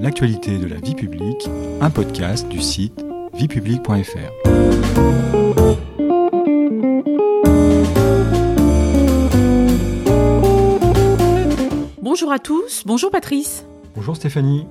L'actualité de la vie publique, un podcast du site viepublique.fr. Bonjour à tous, bonjour Patrice. Bonjour Stéphanie.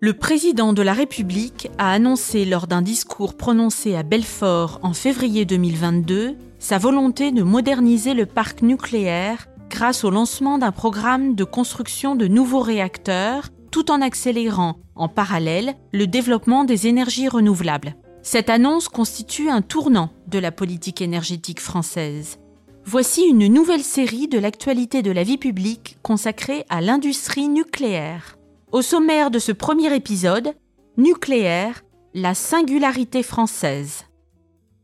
Le président de la République a annoncé lors d'un discours prononcé à Belfort en février 2022 sa volonté de moderniser le parc nucléaire grâce au lancement d'un programme de construction de nouveaux réacteurs tout en accélérant en parallèle le développement des énergies renouvelables. Cette annonce constitue un tournant de la politique énergétique française. Voici une nouvelle série de l'actualité de la vie publique consacrée à l'industrie nucléaire. Au sommaire de ce premier épisode, Nucléaire, la singularité française.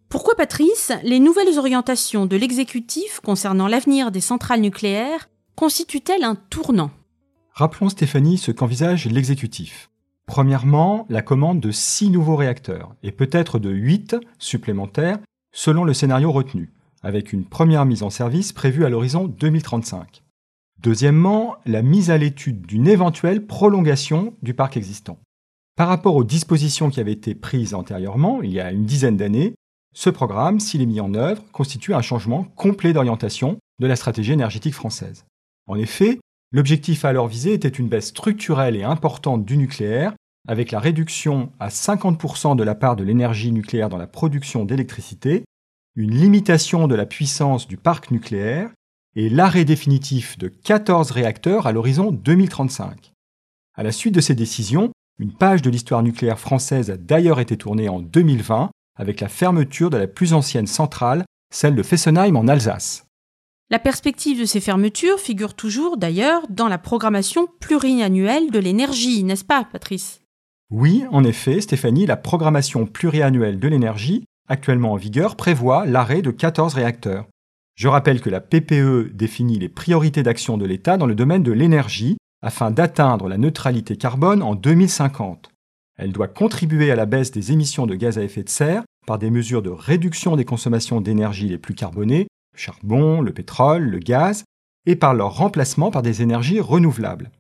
Pourquoi, Patrice, les nouvelles orientations de l'exécutif concernant l'avenir des centrales nucléaires constituent-elles un tournant? Rappelons Stéphanie ce qu'envisage l'exécutif. Premièrement, la commande de six nouveaux réacteurs et peut-être de huit supplémentaires selon le scénario retenu, avec une première mise en service prévue à l'horizon 2035. Deuxièmement, la mise à l'étude d'une éventuelle prolongation du parc existant. Par rapport aux dispositions qui avaient été prises antérieurement, il y a une dizaine d'années, ce programme, s'il est mis en œuvre, constitue un changement complet d'orientation de la stratégie énergétique française. En effet, l'objectif alors visé était une baisse structurelle et importante du nucléaire, avec la réduction à 50% de la part de l'énergie nucléaire dans la production d'électricité, une limitation de la puissance du parc nucléaire et l'arrêt définitif de 14 réacteurs à l'horizon 2035. À la suite de ces décisions, une page de l'histoire nucléaire française a d'ailleurs été tournée en 2020 avec la fermeture de la plus ancienne centrale, celle de Fessenheim en Alsace. La perspective de ces fermetures figure toujours d'ailleurs dans la programmation pluriannuelle de l'énergie, n'est-ce pas, Patrice? Oui, en effet, Stéphanie, la programmation pluriannuelle de l'énergie, actuellement en vigueur, prévoit l'arrêt de 14 réacteurs. Je rappelle que la PPE définit les priorités d'action de l'État dans le domaine de l'énergie afin d'atteindre la neutralité carbone en 2050. Elle doit contribuer à la baisse des émissions de gaz à effet de serre par des mesures de réduction des consommations d'énergie les plus carbonées, le charbon, le pétrole, le gaz, et par leur remplacement par des énergies renouvelables.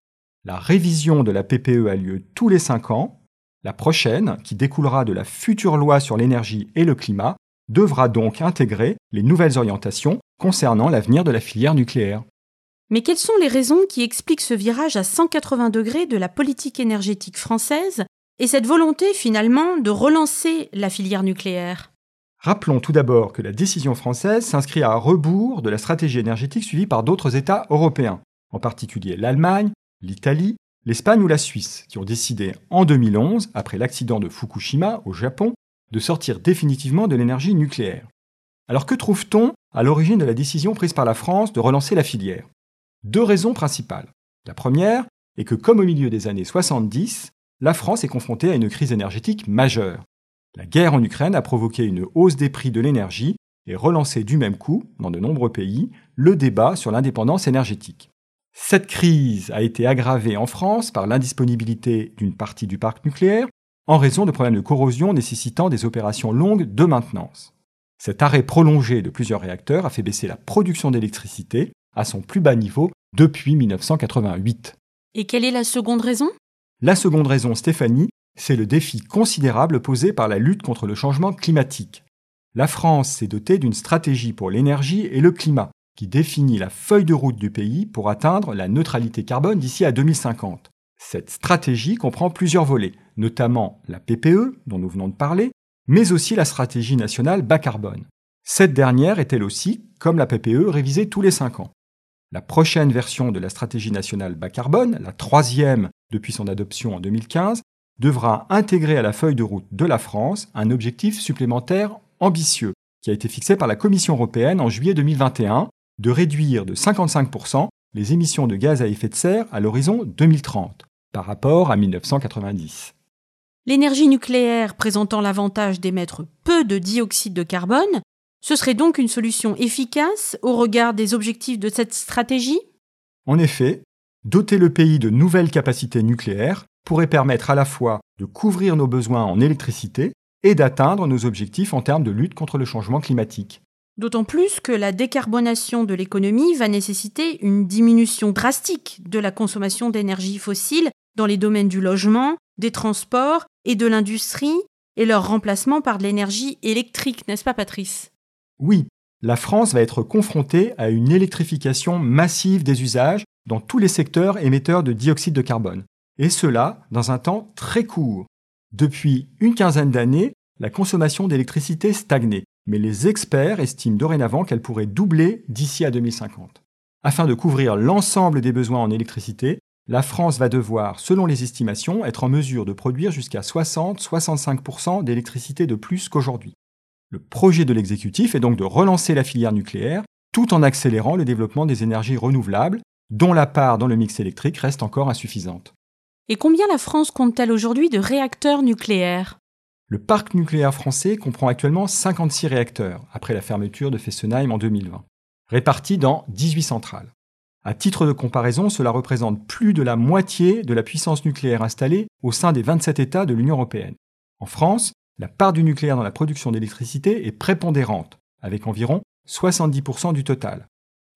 La révision de la PPE a lieu tous les cinq ans. La prochaine, qui découlera de la future loi sur l'énergie et le climat, devra donc intégrer les nouvelles orientations concernant l'avenir de la filière nucléaire. Mais quelles sont les raisons qui expliquent ce virage à 180 degrés de la politique énergétique française et cette volonté finalement de relancer la filière nucléaire? Rappelons tout d'abord que la décision française s'inscrit à rebours de la stratégie énergétique suivie par d'autres États européens, en particulier l'Allemagne, l'Italie, l'Espagne ou la Suisse, qui ont décidé en 2011, après l'accident de Fukushima au Japon, de sortir définitivement de l'énergie nucléaire. Alors que trouve-t-on à l'origine de la décision prise par la France de relancer la filière? Deux raisons principales. La première est que comme au milieu des années 70, la France est confrontée à une crise énergétique majeure. La guerre en Ukraine a provoqué une hausse des prix de l'énergie et relancé du même coup, dans de nombreux pays, le débat sur l'indépendance énergétique. Cette crise a été aggravée en France par l'indisponibilité d'une partie du parc nucléaire en raison de problèmes de corrosion nécessitant des opérations longues de maintenance. Cet arrêt prolongé de plusieurs réacteurs a fait baisser la production d'électricité à son plus bas niveau depuis 1988. Et quelle est la seconde raison? La seconde raison, Stéphanie, c'est le défi considérable posé par la lutte contre le changement climatique. La France s'est dotée d'une stratégie pour l'énergie et le climat, qui définit la feuille de route du pays pour atteindre la neutralité carbone d'ici à 2050. Cette stratégie comprend plusieurs volets, notamment la PPE, dont nous venons de parler, mais aussi la stratégie nationale bas carbone. Cette dernière est elle aussi, comme la PPE, révisée tous les cinq ans. La prochaine version de la stratégie nationale bas carbone, la troisième depuis son adoption en 2015, devra intégrer à la feuille de route de la France un objectif supplémentaire ambitieux qui a été fixé par la Commission européenne en juillet 2021 de réduire de 55% les émissions de gaz à effet de serre à l'horizon 2030 par rapport à 1990. L'énergie nucléaire présentant l'avantage d'émettre peu de dioxyde de carbone, ce serait donc une solution efficace au regard des objectifs de cette stratégie? En effet, Doter le pays de nouvelles capacités nucléaires pourrait permettre à la fois de couvrir nos besoins en électricité et d'atteindre nos objectifs en termes de lutte contre le changement climatique. D'autant plus que la décarbonation de l'économie va nécessiter une diminution drastique de la consommation d'énergie fossile dans les domaines du logement, des transports et de l'industrie, et leur remplacement par de l'énergie électrique, n'est-ce pas Patrice? Oui, la France va être confrontée à une électrification massive des usages dans tous les secteurs émetteurs de dioxyde de carbone, et cela dans un temps très court. Depuis une quinzaine d'années, la consommation d'électricité stagnait, mais les experts estiment dorénavant qu'elle pourrait doubler d'ici à 2050. Afin de couvrir l'ensemble des besoins en électricité, la France va devoir, selon les estimations, être en mesure de produire jusqu'à 60-65% d'électricité de plus qu'aujourd'hui. Le projet de l'exécutif est donc de relancer la filière nucléaire tout en accélérant le développement des énergies renouvelables, dont la part dans le mix électrique reste encore insuffisante. Et combien la France compte-t-elle aujourd'hui de réacteurs nucléaires? Le parc nucléaire français comprend actuellement 56 réacteurs, après la fermeture de Fessenheim en 2020, répartis dans 18 centrales. À titre de comparaison, cela représente plus de la moitié de la puissance nucléaire installée au sein des 27 États de l'Union européenne. En France, la part du nucléaire dans la production d'électricité est prépondérante, avec environ 70% du total.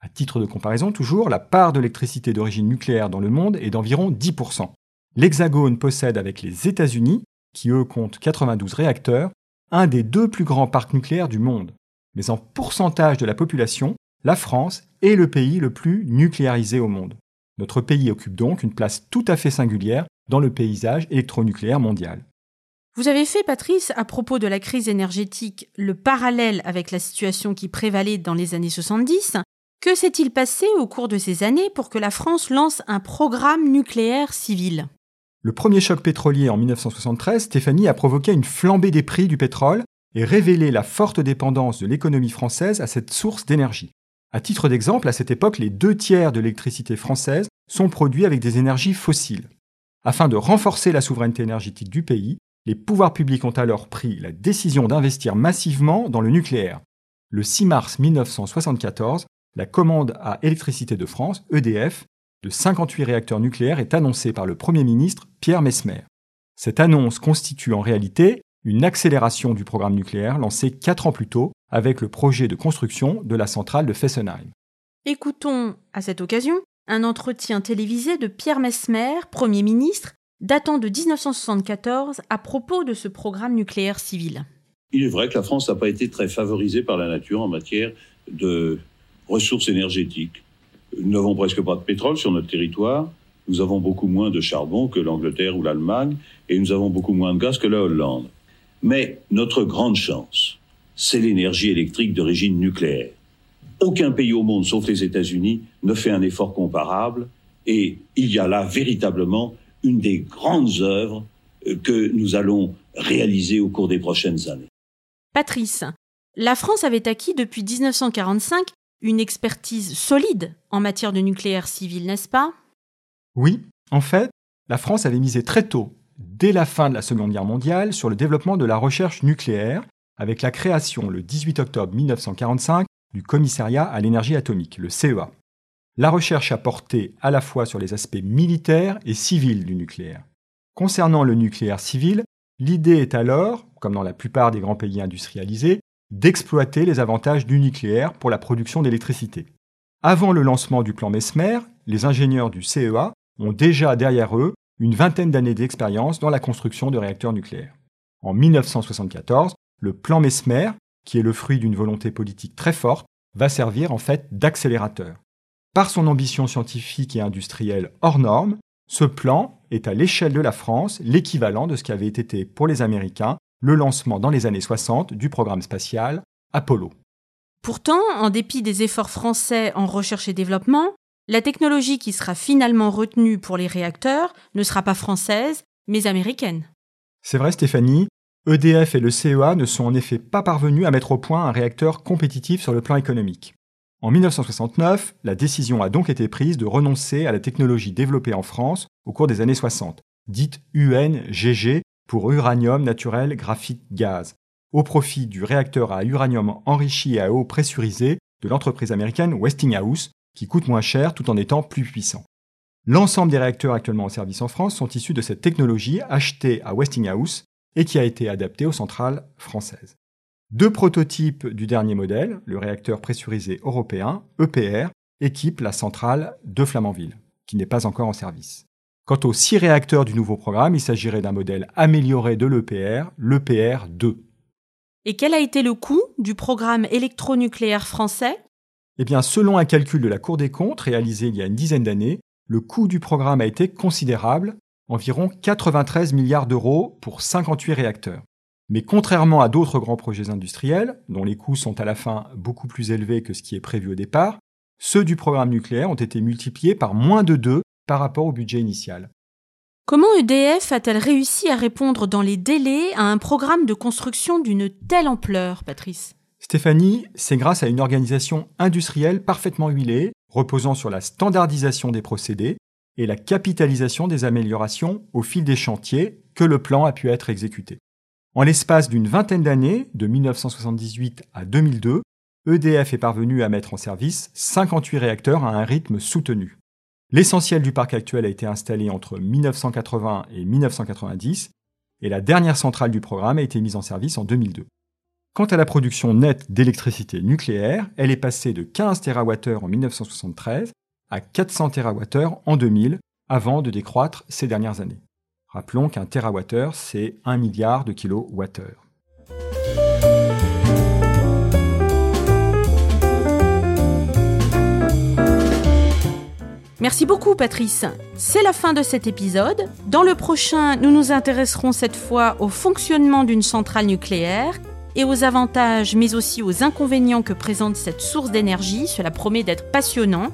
À titre de comparaison, toujours, la part d'électricité d'origine nucléaire dans le monde est d'environ 10%. L'Hexagone possède avec les États-Unis, qui eux comptent 92 réacteurs, un des deux plus grands parcs nucléaires du monde. Mais en pourcentage de la population, la France est le pays le plus nucléarisé au monde. Notre pays occupe donc une place tout à fait singulière dans le paysage électronucléaire mondial. Vous avez fait, Patrice, à propos de la crise énergétique, le parallèle avec la situation qui prévalait dans les années 70. Que s'est-il passé au cours de ces années pour que la France lance un programme nucléaire civil? Le premier choc pétrolier en 1973, Stéphanie a provoqué une flambée des prix du pétrole et révélé la forte dépendance de l'économie française à cette source d'énergie. À titre d'exemple, à cette époque, les deux tiers de l'électricité française sont produits avec des énergies fossiles. Afin de renforcer la souveraineté énergétique du pays, les pouvoirs publics ont alors pris la décision d'investir massivement dans le nucléaire. Le 6 mars 1974, la commande à Électricité de France, EDF, de 58 réacteurs nucléaires est annoncée par le Premier ministre Pierre Mesmer. Cette annonce constitue en réalité une accélération du programme nucléaire lancé quatre ans plus tôt avec le projet de construction de la centrale de Fessenheim. Écoutons à cette occasion un entretien télévisé de Pierre Mesmer, Premier ministre, datant de 1974 à propos de ce programme nucléaire civil. Il est vrai que la France n'a pas été très favorisée par la nature en matière de ressources énergétiques. Nous n'avons presque pas de pétrole sur notre territoire, nous avons beaucoup moins de charbon que l'Angleterre ou l'Allemagne, et nous avons beaucoup moins de gaz que la Hollande. Mais notre grande chance, c'est l'énergie électrique d'origine nucléaire. Aucun pays au monde, sauf les États-Unis, ne fait un effort comparable, et il y a là véritablement une des grandes œuvres euh, que nous allons réaliser au cours des prochaines années. Patrice, la France avait acquis depuis 1945 une expertise solide en matière de nucléaire civil, n'est-ce pas? Oui, en fait, la France avait misé très tôt, dès la fin de la Seconde Guerre mondiale, sur le développement de la recherche nucléaire, avec la création le 18 octobre 1945 du Commissariat à l'énergie atomique, le CEA. La recherche a porté à la fois sur les aspects militaires et civils du nucléaire. Concernant le nucléaire civil, l'idée est alors, comme dans la plupart des grands pays industrialisés, d'exploiter les avantages du nucléaire pour la production d'électricité. Avant le lancement du plan Mesmer, les ingénieurs du CEA ont déjà derrière eux une vingtaine d'années d'expérience dans la construction de réacteurs nucléaires. En 1974, le plan Mesmer, qui est le fruit d'une volonté politique très forte, va servir en fait d'accélérateur. Par son ambition scientifique et industrielle hors norme, ce plan est à l'échelle de la France l'équivalent de ce qu'avait été pour les Américains le lancement dans les années 60 du programme spatial Apollo. Pourtant, en dépit des efforts français en recherche et développement, la technologie qui sera finalement retenue pour les réacteurs ne sera pas française, mais américaine. C'est vrai Stéphanie, EDF et le CEA ne sont en effet pas parvenus à mettre au point un réacteur compétitif sur le plan économique. En 1969, la décision a donc été prise de renoncer à la technologie développée en France au cours des années 60, dite UNGG pour uranium naturel graphite gaz, au profit du réacteur à uranium enrichi à eau pressurisée de l'entreprise américaine Westinghouse, qui coûte moins cher tout en étant plus puissant. L'ensemble des réacteurs actuellement en service en France sont issus de cette technologie achetée à Westinghouse et qui a été adaptée aux centrales françaises. Deux prototypes du dernier modèle, le réacteur pressurisé européen, EPR, équipent la centrale de Flamanville, qui n'est pas encore en service. Quant aux six réacteurs du nouveau programme, il s'agirait d'un modèle amélioré de l'EPR, l'EPR 2. Et quel a été le coût du programme électronucléaire français? Eh bien, selon un calcul de la Cour des comptes réalisé il y a une dizaine d'années, le coût du programme a été considérable, environ 93 milliards d'euros pour 58 réacteurs. Mais contrairement à d'autres grands projets industriels, dont les coûts sont à la fin beaucoup plus élevés que ce qui est prévu au départ, ceux du programme nucléaire ont été multipliés par moins de 2 par rapport au budget initial. Comment EDF a-t-elle réussi à répondre dans les délais à un programme de construction d'une telle ampleur, Patrice? Stéphanie, c'est grâce à une organisation industrielle parfaitement huilée, reposant sur la standardisation des procédés et la capitalisation des améliorations au fil des chantiers que le plan a pu être exécuté. En l'espace d'une vingtaine d'années, de 1978 à 2002, EDF est parvenu à mettre en service 58 réacteurs à un rythme soutenu. L'essentiel du parc actuel a été installé entre 1980 et 1990, et la dernière centrale du programme a été mise en service en 2002. Quant à la production nette d'électricité nucléaire, elle est passée de 15 TWh en 1973 à 400 TWh en 2000, avant de décroître ces dernières années. Rappelons qu'un TWh, c'est 1 milliard de kilowattheures. Merci beaucoup Patrice. C'est la fin de cet épisode. Dans le prochain, nous nous intéresserons cette fois au fonctionnement d'une centrale nucléaire et aux avantages mais aussi aux inconvénients que présente cette source d'énergie. Cela promet d'être passionnant.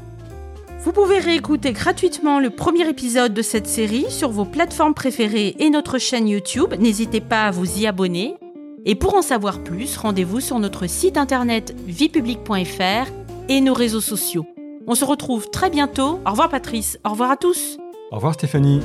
Vous pouvez réécouter gratuitement le premier épisode de cette série sur vos plateformes préférées et notre chaîne YouTube. N'hésitez pas à vous y abonner. Et pour en savoir plus, rendez-vous sur notre site internet viepublic.fr et nos réseaux sociaux. On se retrouve très bientôt. Au revoir Patrice. Au revoir à tous. Au revoir Stéphanie.